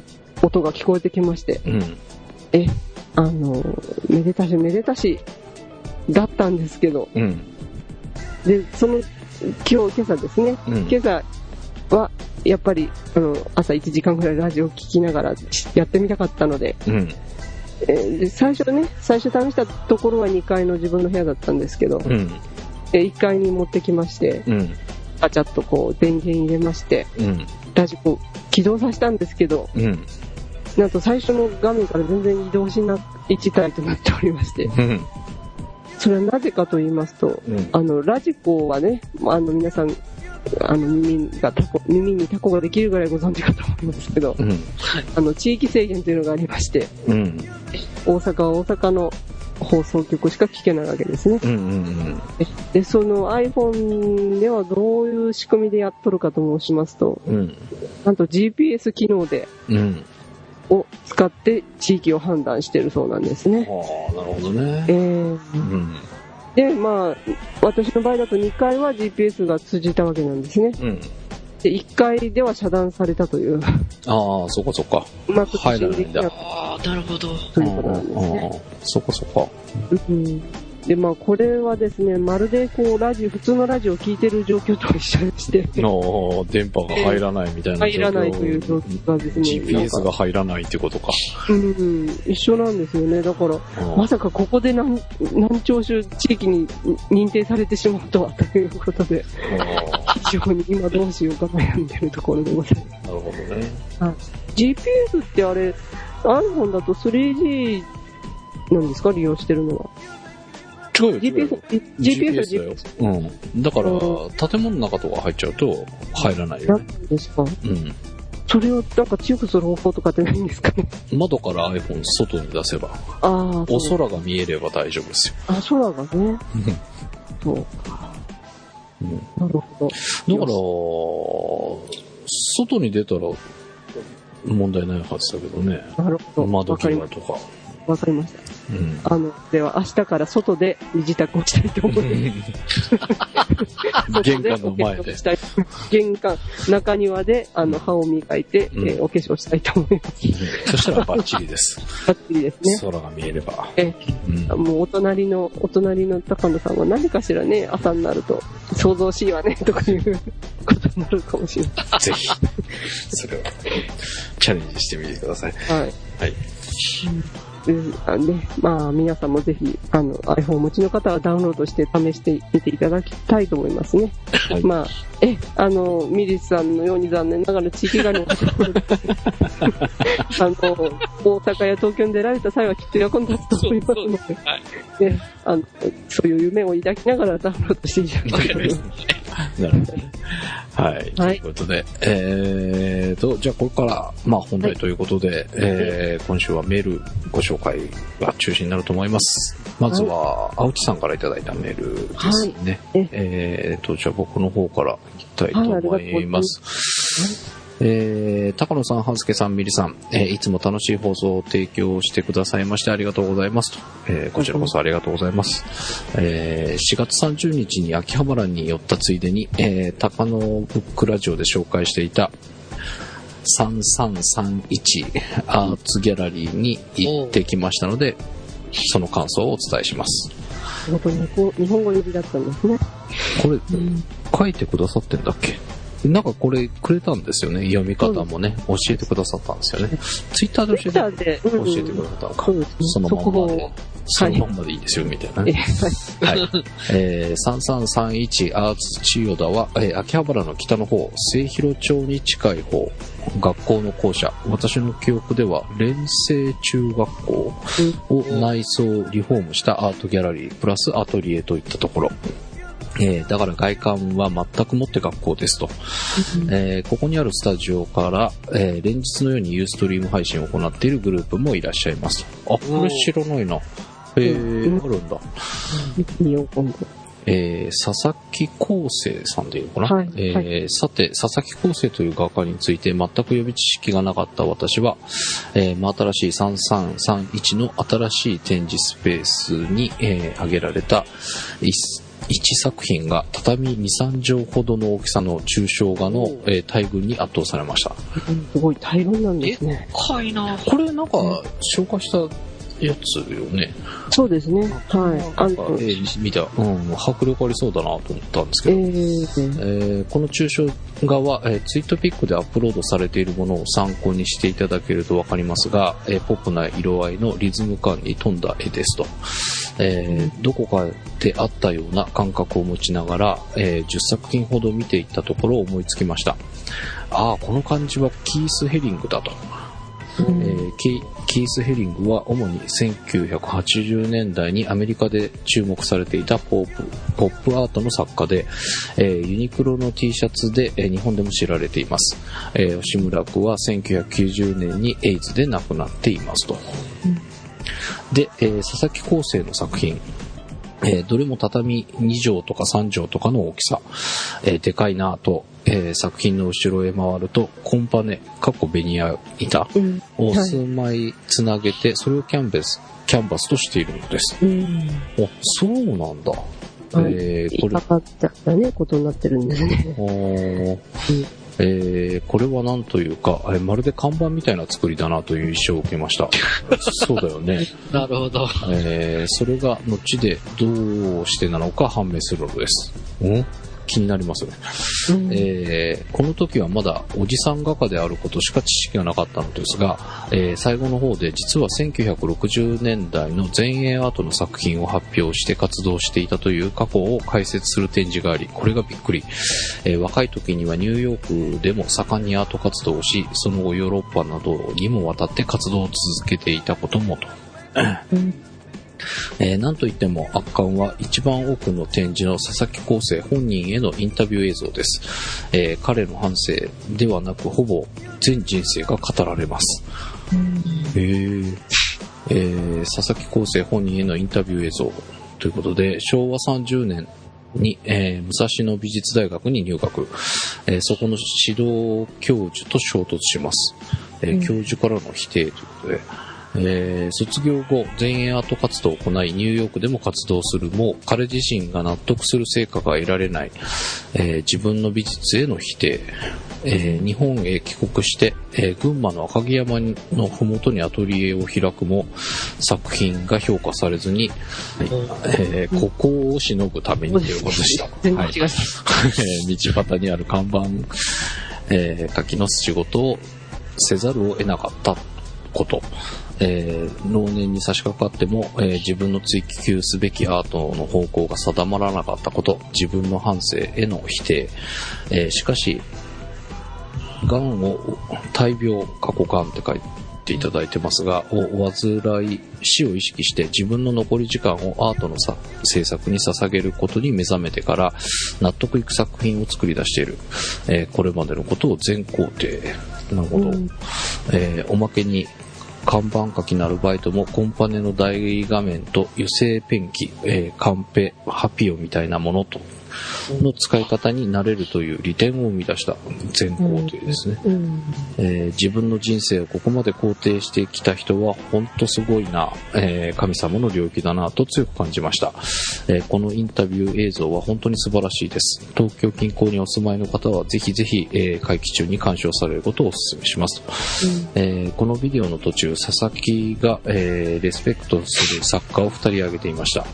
S1: 音が聞こえてきまして、
S2: うん。
S1: え、あの、めでたしめでたし、だったんですけど、
S2: うん。
S1: で、その、今日、今朝ですね、
S2: うん。
S1: 今朝は、やっぱり、あの、朝1時間ぐらいラジオを聞きながらやってみたかったので、
S2: うん。
S1: えーで最初ね、最初試したところは2階の自分の部屋だったんですけど、
S2: うん。
S1: え1階に持ってきまして、
S2: うん。
S1: ガチャッとこう電源入れまして、
S2: うん。
S1: ラジコ起動させたんですけど、
S2: うん。
S1: なんと最初の画面から全然移動しない1体となっておりまして、
S2: うん。
S1: それはなぜかと言いますと、
S2: うん。
S1: あの、ラジコはね、あの、皆さん、あの、耳がタコ、耳にタコができるぐらいご存知かと思いますけど、
S2: うん。
S1: あの、地域制限というのがありまして、
S2: うん。
S1: 大阪は大阪の放送局しか聞けないわけですね。
S2: うん。うん。
S1: で、その iPhone ではどういう仕組みでやっとるかと申しますと、
S2: うん。
S1: なんと GPS 機能で、
S2: うん。
S1: を使って地域を判断してるそうなんですね。
S2: ああ、なるほどね
S1: え。ー、
S2: うん。
S1: で、まあ、私の場合だと2回は GPS が通じたわけなんですね。
S2: うん。
S1: で、1回では遮断されたという、
S2: ああ、そっかそっか。
S1: うまく通信できなかっ
S3: ああ、なるほど。
S1: たということなんですね。
S2: そっかそっか。
S1: うんで、まあ、これはですね、まるでこう、ラジオ、普通のラジオを聞いてる状況と一緒でして、
S2: の電波が入らないみたいな
S1: 入らないという状況がですね、
S2: GPS が入らないってことか。
S1: うん、一緒なんですよね。だから、まさかここで南南長州地域に認定されてしまうとは、ということで、
S2: あ
S1: 非常に今どうしようか悩んでるところでございます。
S2: あなるほどね。
S1: GPS ってあれ、iPhone だと 3G なんですか？利用してるのは。
S2: 違うよ。
S1: GPS
S2: よ、
S1: GPS
S2: だよ。うん。だから、建物の中とか入っちゃうと入らないよ
S1: なん
S2: ね。
S1: ですか？
S2: うん。
S1: それをなんか強くする方法とかってないんですかね？
S2: 窓から iPhone 外に出せば、
S1: ああ、
S2: お空が見えれば大丈夫ですよ。
S1: あ、空がね。そう。
S2: うん
S1: なるほど。
S2: だから、外に出たら問題ないはずだけどね。
S1: なるほど。
S2: 窓際とか。
S1: た。わかりました。
S2: うん。
S1: あの、では明日から外で身支度をしたいと思います。
S2: 玄関の前で
S1: 玄関、中庭で、あの、歯を磨いて、
S2: うん
S1: えーお化粧したいと思います。
S2: そしたらバッチリです。
S1: バッチリですね。
S2: 空が見えれば。
S1: え
S2: うん。
S1: もうお隣の、お隣の高野さんは何かしらね、朝になると、想像しいわね、とかいうことになるかもしれない。
S2: ぜひ、それをチャレンジしてみてください。
S1: はい。
S2: はい。
S1: であね、まあ、皆さんもぜひ、あの、iPhone をお持ちの方はダウンロードして試してみていただきたいと思いますね。
S2: はい
S1: まあ、え、あの、ミリスさんのように残念ながら地域外の方あの、大阪や東京に出られた際はきっと役に立つと思いますので、
S3: はい。
S1: ね、あの、そういう夢を抱きながらダウンロードしていただきたいと思います。
S2: なるほどね。はい。
S1: はい
S2: ということで、えーと、じゃあここから、まあ本題ということで、えー今週はメールご紹介が中心になると思います。まずは、青木さんからいただいたメールですね。
S1: はい
S2: えーと、じゃあ僕の方からいきたいと思います。えー、高野さん、半助さん、ミリさん、えーいつも楽しい放送を提供してくださいましてありがとうございますと。えーこちらこそありがとうございます。えー4月30日に秋葉原に寄ったついでに、えー、高野ブックラジオで紹介していた3331アーツギャラリーに行ってきましたので、その感想をお伝えします。
S1: 本当に日本日本語読みだったんですね。
S2: これ、書いてくださってんだっけ？なんかこれくれたんですよね。読み方もね、教えてくださったんですよね。ツイッターで教えて教えてくださったのか。
S1: そ
S2: のまんまで。そのまんまでいいですよ、みたいな
S1: え
S2: ね。はい。えー、3331アーツ千代田は、えー秋葉原の北の方、末広町に近い方、学校の校舎。私の記憶では、連成中学校を内装リフォームしたアートギャラリー、プラスアトリエといったところ。えーだから外観は全くもって学校ですと。えーここにあるスタジオから、えー連日のようにユーストリーム配信を行っているグループもいらっしゃいます。あ、これ知らないな。へえ
S1: うん
S2: あるんだ。
S1: 見よう、今度。
S2: えー佐々木康生さんでいいのかな、
S1: はい
S2: えーさて、佐々木康生という画家について全く予備知識がなかった私は、えー真新しい3331の新しい展示スペースに、えー挙げられた一一作品が畳2、3畳ほどの大きさの抽象画の、えー大群に圧倒されました。
S1: うんすごい大量なんですね。
S3: 深いな
S2: これなんか紹介したやつよね。
S1: そうですね。はい。あ
S2: なんか、
S1: の
S2: え、ー見た。うん、迫力ありそうだなと思ったんですけ
S1: え
S2: ど。
S1: ー、
S2: えーこの抽象画は、えーツイートピックでアップロードされているものを参考にしていただけるとわかりますが、えーポップな色合いのリズム感に富んだ絵ですと。えーどこかであったような感覚を持ちながら、えー10作品ほど見ていったところ思いつきました。ああ、この感じはキース・ヘリングだと。えーキーキース・ヘリングは主に1980年代にアメリカで注目されていたポップポップアートの作家で、えーユニクロの T シャツで、えー日本でも知られています、えー吉村君は1990年にエイズで亡くなっていますと、で、えー佐々木康生の作品えーどれも畳2畳とか3畳とかの大きさ、えーでかいなぁと、えー作品の後ろへ回ると、コンパネ、過去ベニヤ板
S1: うん。
S2: を数枚つなげて、それをキャンバス、キャンバスとしているのです。
S1: うん。
S2: あ、そうなんだ。
S1: はい
S2: えーこれ
S1: か、かっちゃったね、ことになってるんですね。
S2: えーこれはなんというか、えーまるで看板みたいな作りだなという印象を受けました。そうだよね。
S3: なるほど。
S2: えーそれが後でどうしてなのか判明するのです。ん気になりますね。
S1: うん
S2: えーこの時はまだおじさん画家であることしか知識がなかったのですが、えー最後の方で実は1960年代の前衛アートの作品を発表して活動していたという過去を解説する展示があり、これがびっくり。えー若い時にはニューヨークでも盛んにアート活動をし、その後ヨーロッパなどにも渡って活動を続けていたこともと。
S1: うん
S2: えーなんといっても圧巻は一番多くの展示の佐々木康生本人へのインタビュー映像です。えー彼の半生ではなくほぼ全人生が語られます。えー佐々木康生本人へのインタビュー映像ということで、昭和30年に、えー武蔵野美術大学に入学、えーそこの指導教授と衝突します。えー
S1: うん
S2: 教授からの否定ということで、えー卒業後、前衛アート活動を行い、ニューヨークでも活動するも、彼自身が納得する成果が得られない、えー自分の美術への否定、えー日本へ帰国して、えー群馬の赤城山のふもとにアトリエを開くも、作品が評価されずに、えーここを忍ぶためにということでした。はい 道端にある看板、えー書きの仕事をせざるを得なかったこと。えー老年に差し掛かっても、えー自分の追求すべきアートの方向が定まらなかったこと、自分の反省への否定、えーしかし、癌を、大病、過去癌って書いていただいてますが、をお患い、死を意識して自分の残り時間をアートのさ制作に捧げることに目覚めてから、納得いく作品を作り出している。えーこれまでのことを全肯定。なるほど。
S1: うん
S2: えーおまけに、看板書きのアルバイトもコンパネの大画面と油性ペンキ、えーカンペ、ハピオみたいなものと、の使い方になれるという利点を生み出した全肯定ですね。
S1: うん。
S2: えー自分の人生をここまで肯定してきた人は本当すごいな、えー神様の領域だなと強く感じました、えーこのインタビュー映像は本当に素晴らしいです。東京近郊にお住まいの方はぜひぜひ、えー会期中に鑑賞されることをお勧めします、えーこのビデオの途中佐々木が、えーレスペクトする作家を2人挙げていました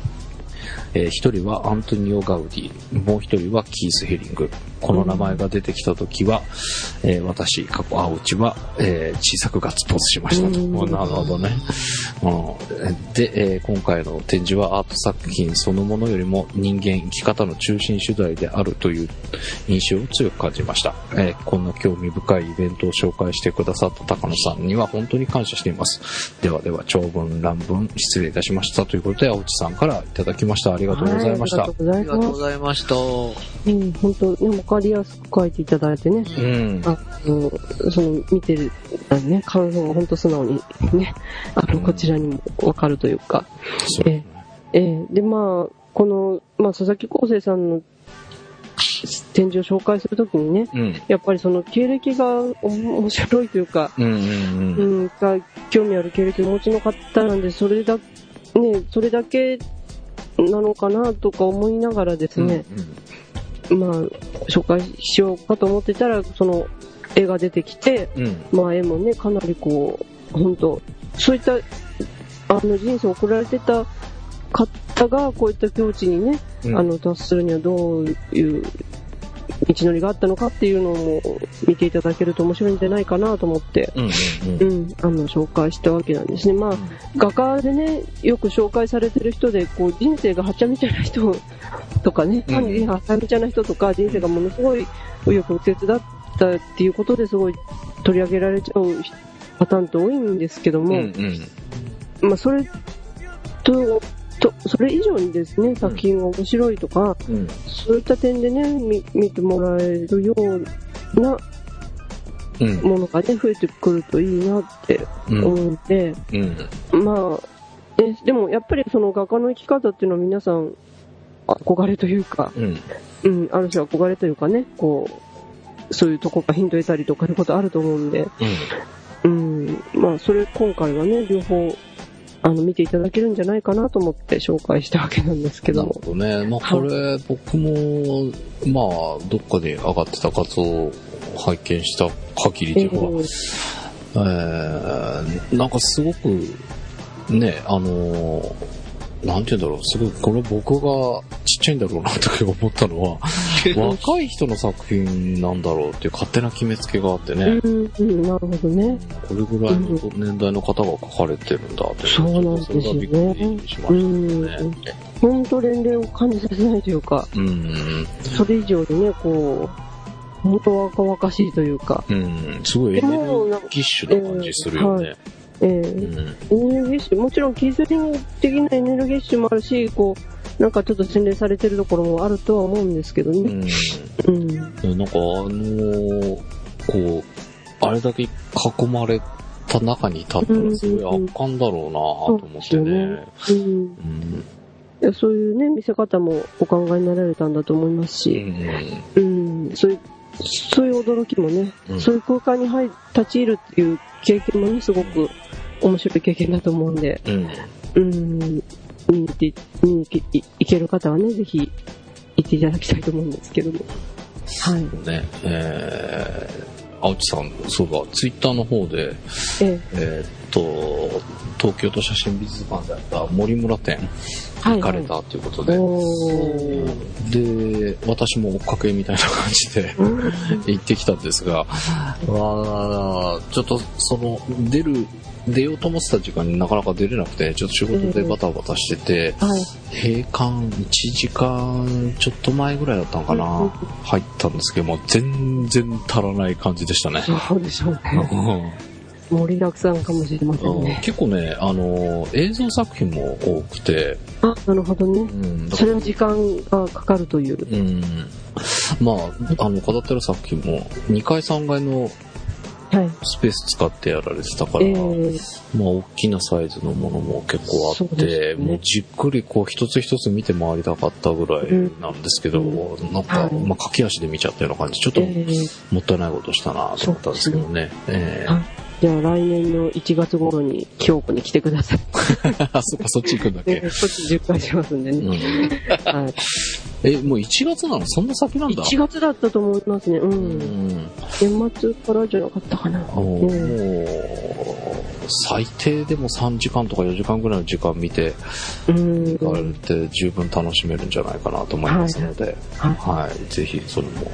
S2: えー一人はアントニオ・ガウディ、もう一人はキース・ヘリング。この名前が出てきた時は、えー私、過去、あ、うちは、えー小さくガッツポーズしましたと。
S1: うん
S2: なるほどね。うん、で、えー今回の展示はアート作品そのものよりも人間、生き方の中心主題であるという印象を強く感じました。えーこんな興味深いイベントを紹介してくださった高野さんには本当に感謝しています。ではでは、長文乱文失礼いたしましたということで、青地さんからいただきました。ありがとうございました。
S1: はありがとうござい
S3: ありがとう。ございました。
S1: うん、本当ね、わかりやすく書いていただいてね。
S2: うん。
S1: あの、その、見てる、あのね、感想が本当素直にね、あの、こちらにもわかるというか。
S2: そう
S1: えええで、まあ、この、まあ、佐々木康生さんの展示を紹介するときにね、
S2: うん。
S1: やっぱりその経歴がお面白いというか、
S2: うんうん
S1: う
S2: うん。
S1: ん、が興味ある経歴をお持ちの方なんで、それだ、ね、それだけなのかなとか思いながらですね、まあ、紹介しようかと思ってたら、その絵が出てきて、
S2: うん。うん。
S1: まあ絵もね、かなりこう、本当そういった、あの人生を送られてた方が、こういった境地にね、
S2: うん
S1: あの、達するにはどういう道のりがあったのかっていうのも見ていただけると面白いんじゃないかなと思って、
S2: うんうんうん。
S1: うん、あの、紹介したわけなんですね。まあ、画家でね、よく紹介されてる人で、こう、人生がはちゃめちゃな人とかね、
S2: うん
S1: 単にはちゃめちゃな人とか、人生がものすごい紆余曲折だったっていうことですごい取り上げられちゃうパターンって多いんですけども、
S2: うんうん。
S1: まあ、それと、と、それ以上にですね、作品が面白いとか、
S2: うん。
S1: そういった点でね、み見てもらえるような
S2: うん。
S1: ものがね、増えてくるといいなって
S2: うん。
S1: 思うんで、
S2: うん。
S1: まあ、ね、でもやっぱりその画家の生き方っていうのは皆さん憧れというか、
S2: うん。
S1: うん、ある種憧れというかね、こう、そういうとこがヒント得たりとかいうことあると思うんで、うん、まあそれ今回はね、両方、あの、見ていただけるんじゃないかなと思って紹介したわけなんですけ
S2: な
S1: ども。
S2: るほどね。まあ、これ、僕も、まあ、どっかで上がってた画像を拝見した限り
S1: え
S2: では、えー、なんかすごく、ね、あのーなんて言うんだろう、すごい、これ僕がちっちゃいんだろうなって思ったのは、若い人の作品なんだろうっていう勝手な決めつけがあってね、
S1: うん、うん、なるほどね。
S2: これぐらいの年代の方が書かれてるんだって、
S1: そうなんですよね
S2: それがびっくりしま
S1: う
S2: した
S1: ん
S2: ね。。
S1: 本当年齢を感じさせないというか、
S2: うん。
S1: それ以上にね、こう、本当若々しいというか、
S2: うん。すごいエネルギッシュな感じするよね。
S1: ええ
S2: うん。
S1: エネルギッシュ、もちろんキズリング的なエネルギッシュもあるし、こう、なんかちょっと洗練されてるところもあるとは思うんですけど
S2: う
S1: ね。
S2: ん。
S1: うん。
S2: なんかあのーこう、あれだけ囲まれた中に立ったらすごい圧巻だろうなと思ってね。
S1: うん。
S2: うん。
S1: いやそういうね、見せ方もお考えになられたんだと思います
S2: う
S1: し、
S2: ん。
S1: うん、そういう、そういう驚きもね、
S2: うん
S1: そういう空間に入立ち入るっていう経験もね、すごく面白い経験だと思うんで、
S2: うん。
S1: うん、見に行って、見に行け行ける方はね、ぜひ行っていただきたいと思うんですけども。はい。
S2: ね、えー、青地さん、そうだ、ツイッターの方で、
S1: え
S2: えーっと、東京都写真美術館であった森村展行かれたということで、
S1: おー。
S2: で、私も追っかけみたいな感じで
S1: うん
S2: 行ってきたんですが、わーちょっとその、出る、出ようと思ってた時間になかなか出れなくて、ちょっと仕事でバタバタしてて、
S1: はい。
S2: 閉館1時間ちょっと前ぐらいだったのか
S1: うん
S2: な、入ったんですけども、全然足らない感じでしたね。
S1: そうでしょうね。
S2: うん
S1: 盛りだくさんかもしれませんね。
S2: 結構ね、あの、映像作品も多くて、
S1: あ、なるほどね
S2: う。ん、だ
S1: それは時間がかかるという。
S2: うん。まあ、あの、飾ってる作品も、2階3階の
S1: はい。
S2: スペース使ってやられてたから、
S1: ええ
S2: まあ、大きなサイズのものも結構あって、
S1: ね
S2: もうじっくりこう、一つ一つ見て回りたかったぐらいなんですけど、
S1: う
S2: なんか、
S1: はい
S2: まあ、駆け足で見ちゃったような感じ、ちょっと
S1: ええ
S2: もったいないことしたなと思ったんですけどね。ええ
S1: あじゃあ来年の1月頃に京子に来てください。
S2: あ、そっか、そっち行くんだっけ？
S1: ね、そっち10回しますんで
S2: う
S1: ね。
S2: ん、
S1: はい。
S2: え、もう1月なの？そんな先なんだ。
S1: 1月だったと思いますね。う。
S2: うんん。
S1: 年末からじゃなかったかな。
S2: もう、最低でも3時間とか4時間ぐらいの時間見て、
S1: うん。
S2: 行かれて十分楽しめるんじゃないかなと思いますので、
S1: はい
S2: はい。ぜひ、それも、行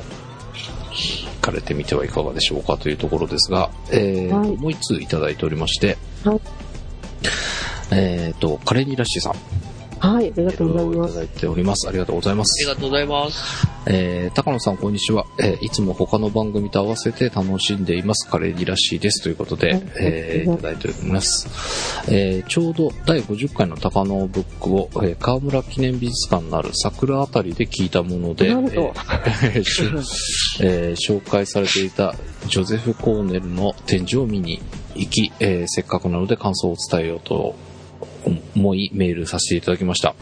S2: かれてみてはいかがでしょうかというところですが、えーと
S1: はい
S2: もう一通いただいておりまして、
S1: はい
S2: えっ、と、カレニーラッシーさん。
S1: はい、ありがとうございます。
S2: いただいております。ありがとうございます。
S3: ありがとうございます。
S2: えー、高野さん、こんにちは。えーいつも他の番組と合わせて楽しんでいます。カレーニらしいです。ということで、えーいただいております。えーちょうど第50回の高野ブックを、えー川村記念美術館のある桜あたりで聞いたもので、えー しえー紹介されていたジョゼフ・コーネルの展示を見に行き、えーせっかくなので感想を伝えようと思いメールさせていただきまました。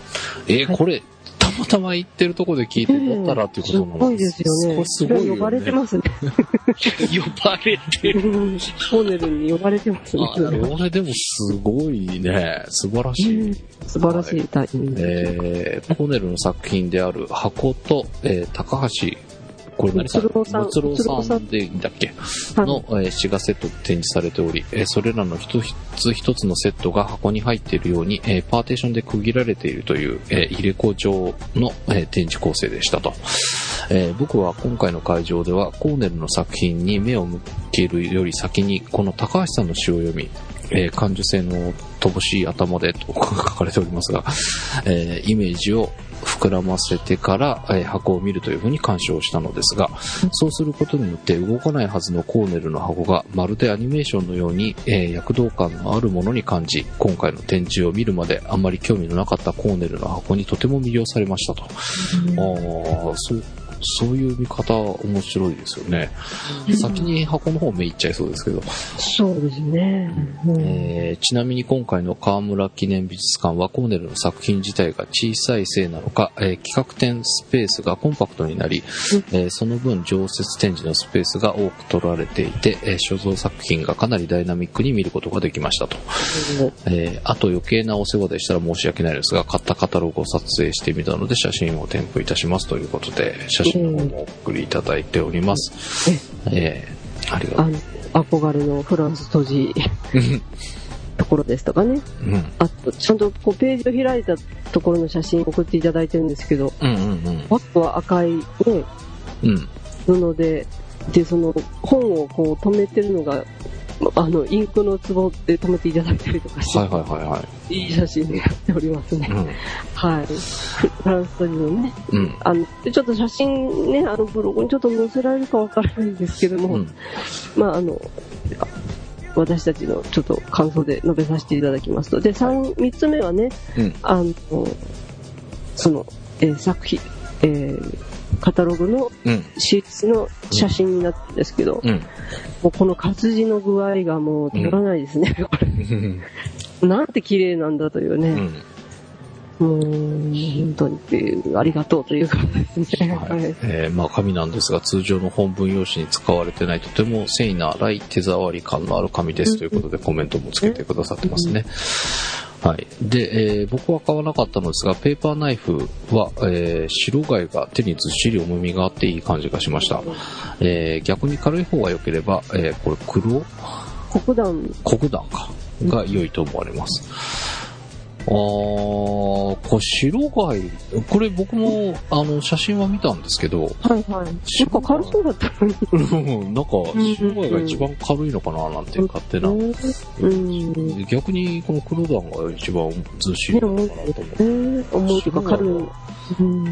S2: えーこれ、たまたま行ってるとこで聞いて撮ったらっていうことなの？
S1: すごいですよね。
S2: これすごいよね。
S1: 呼ばれてますね。
S3: 呼ばれてる。
S1: コーネルに呼ばれてますね。
S3: あ
S2: これでもすごいね。素晴らしい。
S1: 素晴らしいタイミング。
S2: えー、コネルの作品である箱と、えー高橋、これ何さん。
S1: ムツロウさん
S2: でいいんだっけ？
S1: はい。
S2: の、えー、シガセットで展示されており、えーそれらの一つ一つのセットが箱に入っているように、えーパーテーションで区切られているという、えー入れ子状の、えー展示構成でしたと。えー僕は今回の会場ではコーネルの作品に目を向けるより先にこの高橋さんの詩を読み、えー感受性の乏しい頭でと書かれておりますが、えーイメージを膨らませてから、えー箱を見るというふうに鑑賞したのですが、そうすることによって動かないはずのコーネルの箱がまるでアニメーションのように、えー躍動感のあるものに感じ、今回の展示を見るまであんまり興味のなかったコーネルの箱にとても魅了されましたと。ああ、そう、そういう見方面白いですよね。先に箱の方目いっちゃいそうですけど。
S1: そうですね。うん
S2: えーちなみに今回の河村記念美術館はコーネルの作品自体が小さいせいなのか、えー企画展スペースがコンパクトになり、えーその分常設展示のスペースが多く取られていて、えー所蔵作品がかなりダイナミックに見ることができましたと。えーあと余計なお世話でしたら申し訳ないですが、買ったカタログを撮影してみたので写真を添付いたしますということで、写真の方もお送りいただいております。えーありがとう。
S1: あの、憧れのフランス閉じ ところですとかね。
S2: うん。
S1: あと、ちゃんとこうページを開いたところの写真を送っていただいてるんですけど、
S2: うんうんうん。
S1: バッグは赤いね、
S2: うん。
S1: 布で、で、その本をこう止めてるのが、あの、インクの壺で止めていただいたりとかして、
S2: はいはいはいはい。
S1: い、い写真になっておりますね。
S2: うん。
S1: はい。フランスというね。
S2: うん。
S1: あの、でちょっと写真ね、あのブログにちょっと載せられるかわからないんですけども、
S2: うん。
S1: まああの、あ私たちのちょっと感想で述べさせていただきますと。で、三三つ目はね、
S2: うん。
S1: あの、その、えー作品、えーカタログの
S2: うん。
S1: シーツの写真になってるんですけど、
S2: うん。
S1: もうこの活字の具合がもう取らないですね、これ。なんて綺麗なんだというね、
S2: うん。
S1: もう、本当にありがとうという感じですね。
S2: は
S1: はいい。
S2: えーまあ紙なんですが通常の本文用紙に使われてないとても繊維な粗い手触り感のある紙ですということでコメントもつけてくださってますね。はい。で、えー僕は買わなかったのですが、ペーパーナイフは、えー白貝が手にずっしり重みがあっていい感じがしました。えー逆に軽い方が良ければ、えーこれ黒？
S1: 黒檀、
S2: 黒檀か。が良いと思われます。あー、これ白貝、これ僕も、あの、写真は見たんですけど、
S1: はいはい。なんか軽そうだったのに。
S2: うんなんか、白貝が一番軽いのかななんて勝手な。
S1: うん。
S2: 逆にこの黒檀が一番ずっしりなのかなと思って。
S1: えー、重いとか軽い。うん。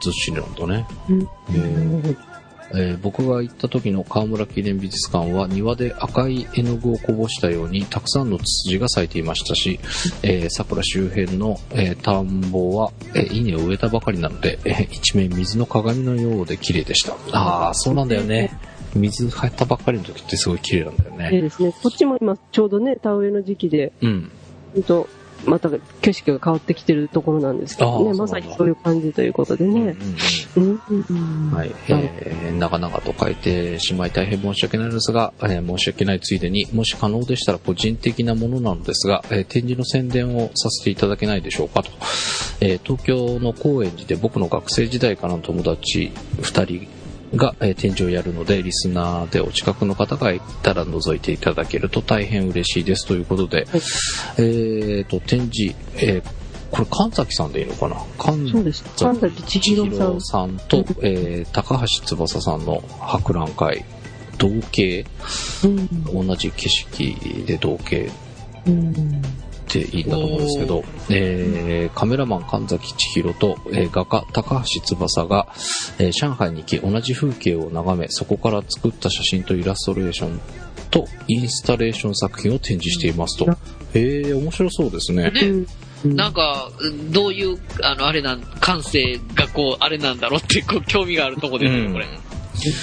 S2: ずっしりなんだね。
S1: うん
S2: えーえー僕が行った時の河村記念美術館は庭で赤い絵の具をこぼしたようにたくさんのツツジが咲いていましたし、えー桜周辺の、えー田んぼは、えー稲を植えたばかりなので、えー一面水の鏡のようで綺麗でした。ああ、そうなんだよね。水入ったばっかりの時ってすごい綺麗なんだよね。
S1: いいですね。こっちも今、ちょうどね、田植えの時期で、
S2: うん。
S1: ほんと、また景色が変わってきてるところなんですけどね、まさにそういう感じということでね。
S2: はい、えー、長々と書いてしまい大変申し訳ないのですが、えー申し訳ないついでに、もし可能でしたら個人的なものなのですが、えー展示の宣伝をさせていただけないでしょうかと。えー東京の高円寺で僕の学生時代からの友達2人が、えー展示をやるので、リスナーでお近くの方がいたら覗いていただけると大変嬉しいですということで、
S1: はい
S2: えーと、展示、えーこれ神崎さんでいいのかな？神
S1: 崎千尋さん。
S2: さんと、えー高橋翼さんの博覧会、同系、
S1: うん。
S2: 同じ景色で同系？
S1: うん。
S2: ていいんだと思うんですけど、えー、カメラマン神崎千尋と、えー画家高橋翼が、えー上海に行き同じ風景を眺め、そこから作った写真とイラストレーションとインスタレーション作品を展示していますと。へえ、面白そうですね。
S3: ね、なんか、どういう、あの、あれなん、感性がこう、あれなんだろうって、こう、興味があるとこですよ、
S2: うん
S3: これ。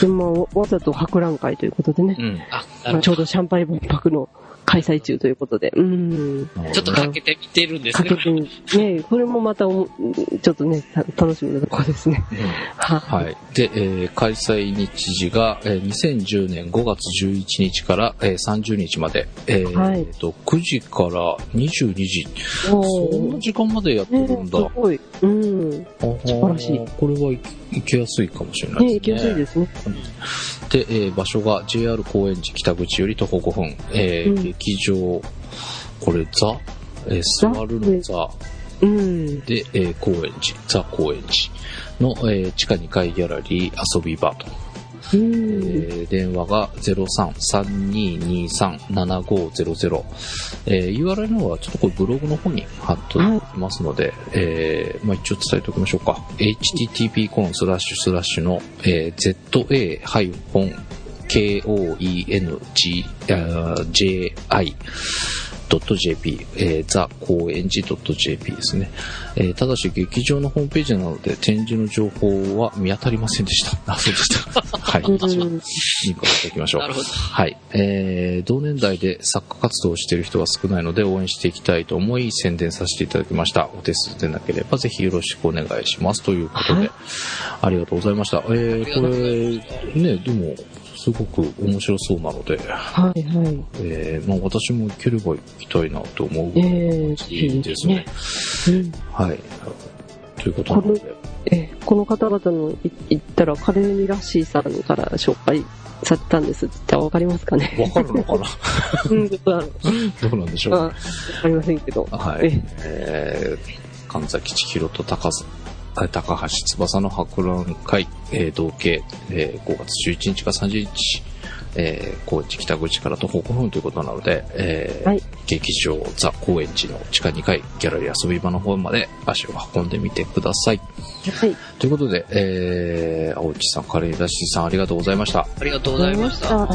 S1: でもわざと博覧会ということでね。
S2: うん。
S3: あ、
S1: ちょうどシャンパイ万博の開催中ということで。うん。
S3: ど。ちょっとかけてみてるんですね
S1: かけ。てみ、ねこれもまたちょっとね、た楽しみなところですね。
S2: うん
S1: は
S2: はい。で、えー開催日時が、えー2010年5月11日から、えー30日まで、えー
S1: はい
S2: えーと、9時から22時。
S1: お
S2: そんな時間までやって
S1: ね
S2: るんだ。
S1: すごい。うん。ね
S2: 素
S1: 晴らしい
S2: これはい行きやすいかもしれないですね。
S1: 行きやすいですね。
S2: で、えー場所が JR 高円寺北口より徒歩5分、えー
S1: うん
S2: 劇場、これザ、えー座るのザ
S1: うん。
S2: で、えー高円寺、ザ高円寺の、えー地下2階ギャラリー遊び場と。えー電話が03-3223-7500。えー URL の方はちょっとこれブログの方に貼っておきますので、えーまあ一応伝えておきましょうか。http コンスラッシュスラッシュの、えー za-koengi.ji .jp、えー、ザ高円寺 .jp ですね、えーただし劇場のホームページなので展示の情報は見当たりませんでした。あ、そうでした。はい。リンクを貼っておきましょう。
S3: なるほど。
S2: はい。えー、同年代で作家活動をしている人が少ないので応援していきたいと思い宣伝させていただきました。お手数でなければぜひよろしくお願いします。ということで、
S1: はい
S2: ありがとうございました。えー、これ、ね、でも、すごく面白そうなので、
S1: はいはい。
S2: えー、まあ私も行ければ行きたいなと思う
S1: ええ
S2: いいですね。
S1: うん。
S2: はい。ということなので、
S1: えーこの方々のい言ったら、カレーミラッシーさんから紹介されたんですってわかりますかね？
S2: わかるのかな？
S1: うん、どうだろう。
S2: どうなんでしょう？
S1: あわかりませんけど。
S2: はい
S1: え。
S2: えー、神崎千尋と高須あ高橋翼の博覧会、えー同計、えー5月11日から30日、えー高円寺北口から徒歩5分ということなので、えー
S1: はい
S2: 劇場ザ高円寺の地下2階ギャラリー遊び場の方まで足を運んでみてください。
S1: はい。
S2: ということで、えー、青内さん、カレーダッシーさんありがとうございました。
S3: ありがとうございました。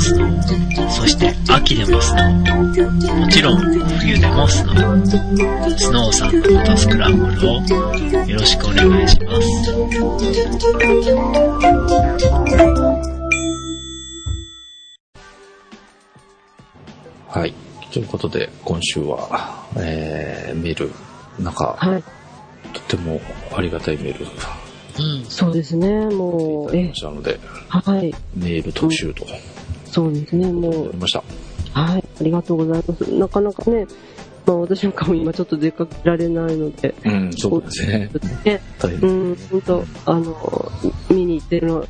S5: ー夏でもスノーそして秋でもスノーもちろん冬でもスノースノーサンドフォトスクランブルをよろしくお願いします
S2: はい。ということで、今週は、えー、メール、なんか、
S1: はい。
S2: とてもありがたいメールが
S3: うん。
S1: そうですね、もう、え
S2: いただきま、したので、
S1: はい。
S2: メール特集と
S1: そうですね、もう
S2: ました。
S1: はい。ありがとうございます。なかなかね、まあ私なんかも今ちょっと出かけられないので、
S2: うん、そうですね。
S1: ね。うん、本当あの、見に行ってるの、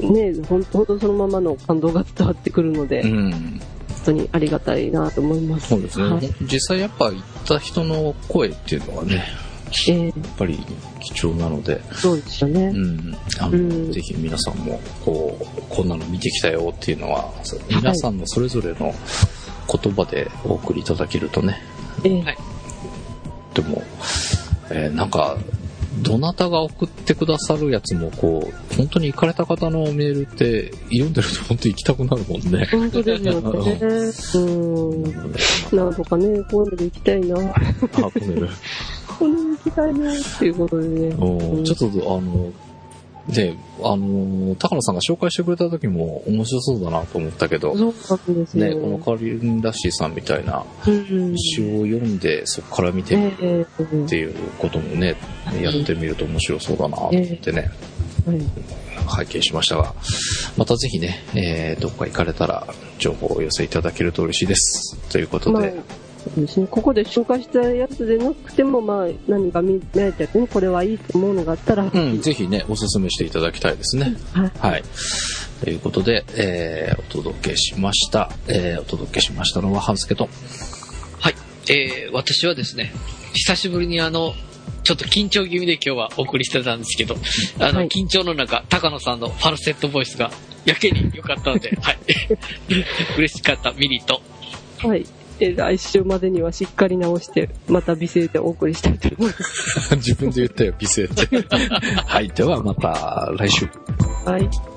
S1: ね、本当本当そのままの感動が伝わってくるので、
S2: うん、
S1: 本当にありがたいなと思います。
S2: そうですね。
S1: はい。
S2: 実際やっぱ行った人の声っていうのはね、
S1: えー
S2: やっぱり貴重なので、
S1: そうですよね
S2: う。ん、あの、
S1: うん
S2: ぜひ皆さんも、こう、こんなの見てきたよっていうのは、皆さんのそれぞれの言葉でお送りいただけるとね、
S1: えー
S3: はい
S2: でも、えーなんか、どなたが送ってくださるやつも、こう、本当に行かれた方のメールって、読んでると本当に行きたくなるもんね。
S1: 本当ですよね。うん。なんとかね、こういうので行きたいな。
S2: あ、これ、
S1: こきなっていうことでね。
S2: うんちょっと、あの、で、あの、高野さんが紹介してくれた時も面白そうだなと思ったけど、
S1: そうですよ。
S2: ね、このカリンラッシーさんみたいな
S1: うん。
S2: 詩を読んで、そこから見てみる
S1: ええ
S2: っていうこともね、やってみると面白そうだなと思ってね、
S1: はい。
S2: 拝見しましたが、またぜひね、えー、どっか行かれたら情報をお寄せいただけると嬉しいです。ということ
S1: まあ
S2: で、、
S1: そうですね。ここで紹介したやつでなくても、まあ、何か見られたやつにこれはいいと思うのがあったら、
S2: うん、ぜひね、おすすめしていただきたいですね。
S1: はい。
S2: はい。ということで、えー、お届けしました。えー、お届けしましたのは、ハンスケと。
S3: はい。えー、私はですね、久しぶりにあの、ちょっと緊張気味で今日はお送りしてたんですけど、あの、
S1: はい
S3: 緊張の中、高野さんのファルセットボイスがやけに良かったので、はい。嬉しかった、ミリと。
S1: はい。え来週までにはしっかり直して、また美声でお送りしたいと思います。
S2: 自分で言ったよ、美声って。はい。では、また来週。
S1: はい。